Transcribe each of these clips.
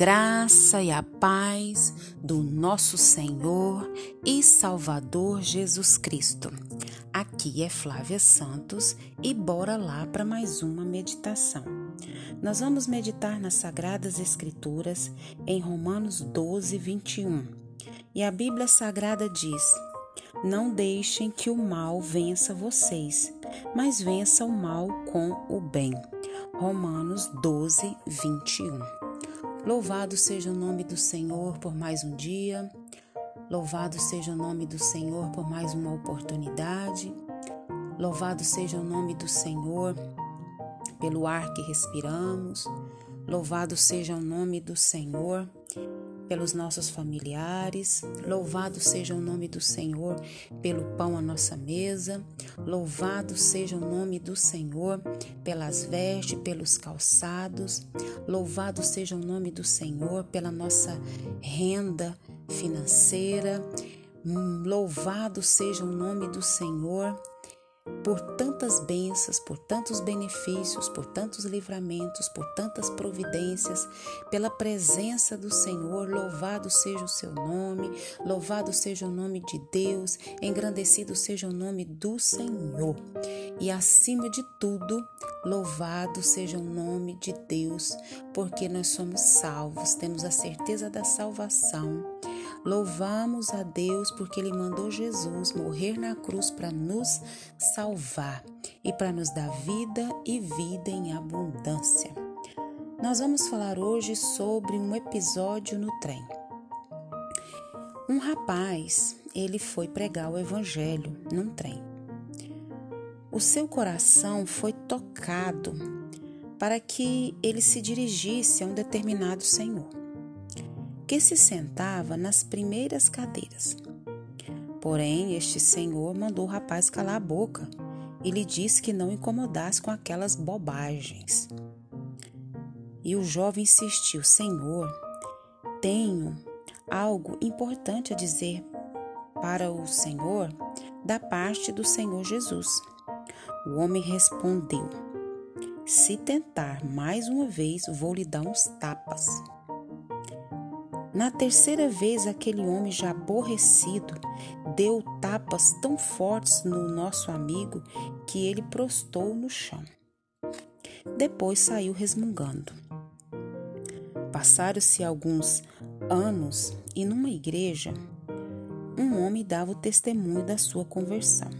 graça e a paz do nosso Senhor e Salvador Jesus Cristo. Aqui é Flávia Santos e bora lá para mais uma meditação. Nós vamos meditar nas Sagradas Escrituras em Romanos 12, 21. E a Bíblia Sagrada diz: Não deixem que o mal vença vocês, mas vença o mal com o bem. Romanos 12, 21. Louvado seja o nome do Senhor por mais um dia. Louvado seja o nome do Senhor por mais uma oportunidade. Louvado seja o nome do Senhor pelo ar que respiramos. Louvado seja o nome do Senhor pelos nossos familiares. Louvado seja o nome do Senhor pelo pão à nossa mesa. Louvado seja o nome do Senhor pelas vestes, pelos calçados. Louvado seja o nome do Senhor pela nossa renda financeira. Louvado seja o nome do Senhor por tantas bênçãos, por tantos benefícios, por tantos livramentos, por tantas providências, pela presença do Senhor. Louvado seja o seu nome, louvado seja o nome de Deus, engrandecido seja o nome do Senhor. E acima de tudo, louvado seja o nome de Deus, porque nós somos salvos, temos a certeza da salvação Louvamos a Deus porque Ele mandou Jesus morrer na cruz para nos salvar e para nos dar vida e vida em abundância. Nós vamos falar hoje sobre um episódio no trem. Um rapaz, ele foi pregar o evangelho num trem. O seu coração foi tocado para que ele se dirigisse a um determinado senhor que se sentava nas primeiras cadeiras. Porém, este senhor mandou o rapaz calar a boca e lhe disse que não incomodasse com aquelas bobagens. E o jovem insistiu: Senhor, tenho algo importante a dizer para o Senhor da parte do Senhor Jesus. O homem respondeu: Se tentar mais uma vez, vou lhe dar uns tapas. Na terceira vez, aquele homem já aborrecido deu tapas tão fortes no nosso amigo que ele prostou no chão. Depois saiu resmungando. Passaram-se alguns anos e numa igreja, um homem dava o testemunho da sua conversão.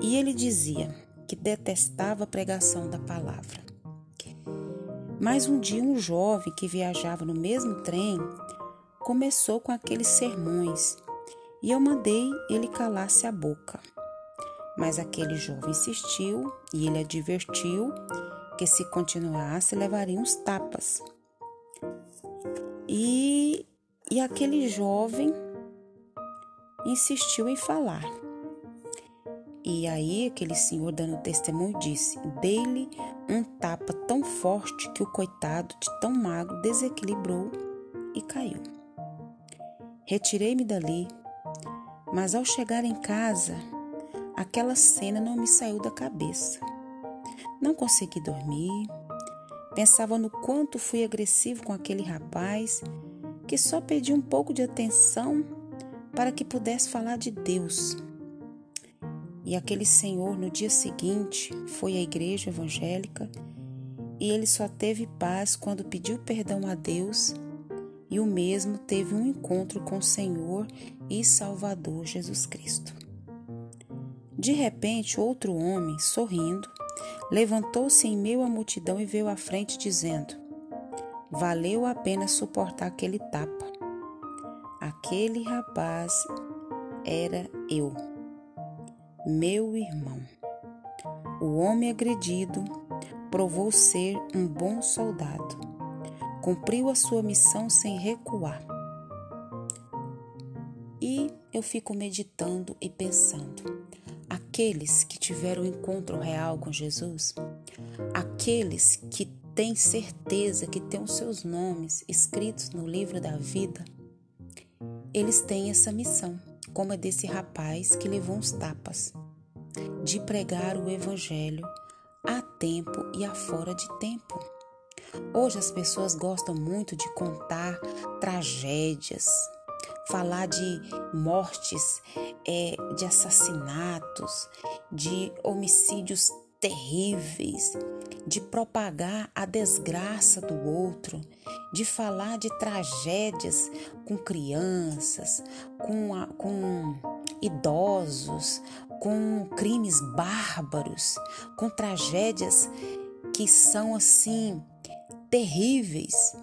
E ele dizia que detestava a pregação da palavra. Mas um dia um jovem que viajava no mesmo trem começou com aqueles sermões e eu mandei ele calasse a boca. Mas aquele jovem insistiu e ele advertiu que se continuasse levaria uns tapas. E, e aquele jovem insistiu em falar. E aí aquele senhor dando testemunho disse: Dei-lhe um tapa tão forte que o coitado de tão magro desequilibrou e caiu. Retirei-me dali, mas ao chegar em casa, aquela cena não me saiu da cabeça. Não consegui dormir. Pensava no quanto fui agressivo com aquele rapaz que só pediu um pouco de atenção para que pudesse falar de Deus e aquele senhor, no dia seguinte, foi à igreja evangélica e ele só teve paz quando pediu perdão a Deus e o mesmo teve um encontro com o Senhor e Salvador Jesus Cristo. De repente, outro homem, sorrindo, levantou-se em meio à multidão e veio à frente, dizendo: Valeu a pena suportar aquele tapa. Aquele rapaz era eu meu irmão. O homem agredido provou ser um bom soldado. Cumpriu a sua missão sem recuar. E eu fico meditando e pensando: aqueles que tiveram encontro real com Jesus, aqueles que têm certeza que têm os seus nomes escritos no livro da vida, eles têm essa missão como a desse rapaz que levou uns tapas, de pregar o Evangelho a tempo e a fora de tempo. Hoje as pessoas gostam muito de contar tragédias, falar de mortes, é, de assassinatos, de homicídios terríveis, de propagar a desgraça do outro, de falar de tragédias com crianças, com, a, com idosos, com crimes bárbaros, com tragédias que são assim terríveis.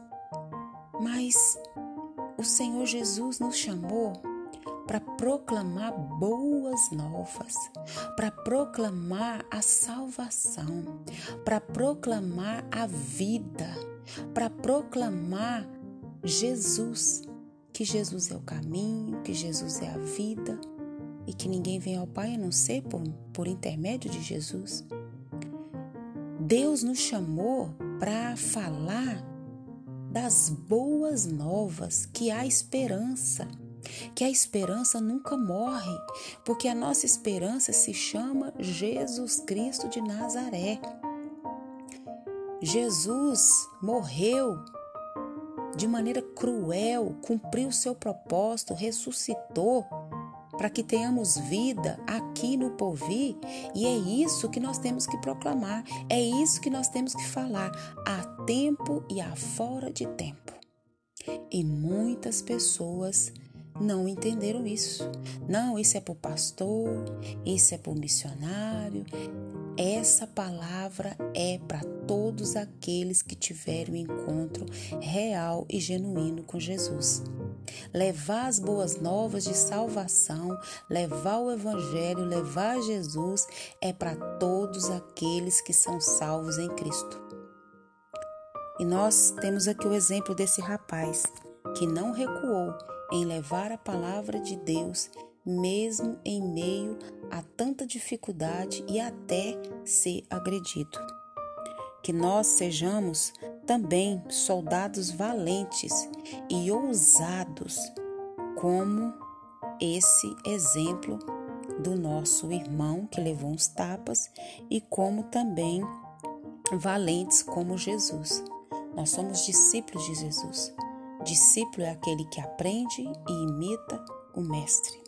Mas o Senhor Jesus nos chamou para proclamar boas novas, para proclamar a salvação, para proclamar a vida, para proclamar Jesus, que Jesus é o caminho, que Jesus é a vida e que ninguém vem ao Pai a não ser por, por intermédio de Jesus. Deus nos chamou para falar das boas novas, que há esperança, que a esperança nunca morre, porque a nossa esperança se chama Jesus Cristo de Nazaré. Jesus morreu de maneira cruel, cumpriu seu propósito, ressuscitou para que tenhamos vida aqui no Povi, e é isso que nós temos que proclamar, é isso que nós temos que falar, a tempo e a fora de tempo. E muitas pessoas não entenderam isso. Não, isso é para o pastor, isso é para o missionário. Essa palavra é para todos aqueles que tiveram um encontro real e genuíno com Jesus. Levar as boas novas de salvação, levar o Evangelho, levar Jesus é para todos aqueles que são salvos em Cristo. E nós temos aqui o exemplo desse rapaz que não recuou em levar a palavra de Deus, mesmo em meio a tanta dificuldade e até ser agredido. Que nós sejamos também soldados valentes e ousados, como esse exemplo do nosso irmão que levou uns tapas e como também valentes como Jesus. Nós somos discípulos de Jesus. Discípulo é aquele que aprende e imita o Mestre.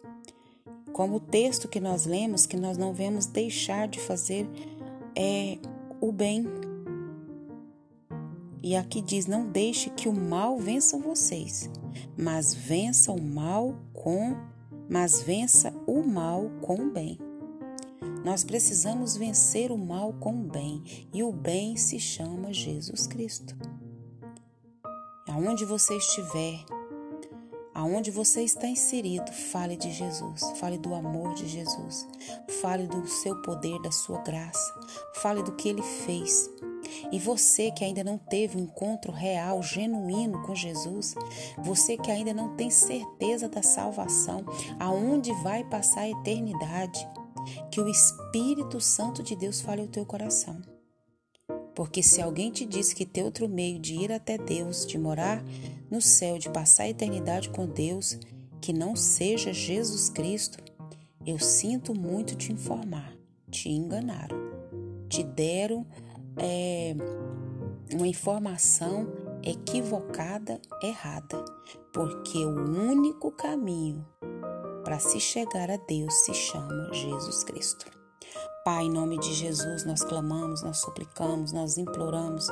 Como o texto que nós lemos, que nós não vemos deixar de fazer é, o bem. E aqui diz: não deixe que o mal vença vocês, mas vença o mal com, mas vença o mal com o bem. Nós precisamos vencer o mal com o bem, e o bem se chama Jesus Cristo. Aonde você estiver, aonde você está inserido, fale de Jesus, fale do amor de Jesus, fale do seu poder, da sua graça, fale do que ele fez. E você que ainda não teve um encontro real, genuíno com Jesus, você que ainda não tem certeza da salvação, aonde vai passar a eternidade, que o Espírito Santo de Deus fale ao teu coração. Porque se alguém te diz que tem outro meio de ir até Deus, de morar no céu, de passar a eternidade com Deus, que não seja Jesus Cristo, eu sinto muito te informar, te enganaram, te deram é, uma informação equivocada, errada, porque o único caminho para se chegar a Deus se chama Jesus Cristo. Pai, em nome de Jesus, nós clamamos, nós suplicamos, nós imploramos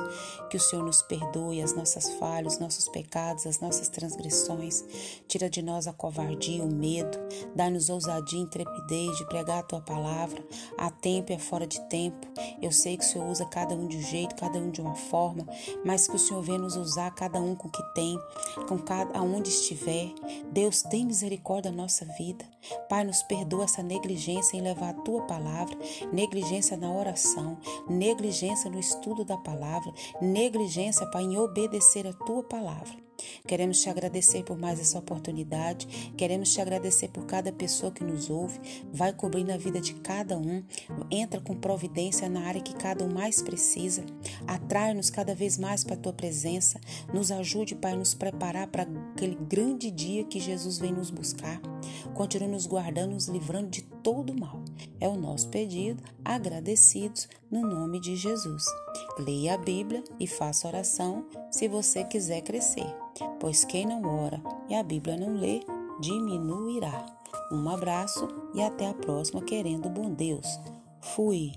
que o Senhor nos perdoe as nossas falhas, os nossos pecados, as nossas transgressões. Tira de nós a covardia, o medo, dá-nos ousadia e intrepidez de pregar a tua palavra a tempo e a fora de tempo. Eu sei que o Senhor usa cada um de um jeito, cada um de uma forma, mas que o Senhor venha nos usar cada um com o que tem, com cada aonde estiver. Deus tem misericórdia da nossa vida. Pai, nos perdoa essa negligência em levar a tua palavra negligência na oração, negligência no estudo da palavra, negligência, Pai, em obedecer a tua palavra. Queremos te agradecer por mais essa oportunidade. Queremos te agradecer por cada pessoa que nos ouve. Vai cobrindo a vida de cada um. Entra com providência na área que cada um mais precisa. Atrai-nos cada vez mais para a tua presença. Nos ajude, Pai, a nos preparar para aquele grande dia que Jesus vem nos buscar. Continue nos guardando, nos livrando de todo mal. É o nosso pedido, agradecidos no nome de Jesus. Leia a Bíblia e faça oração se você quiser crescer, pois quem não ora e a Bíblia não lê, diminuirá. Um abraço e até a próxima, querendo bom Deus. Fui.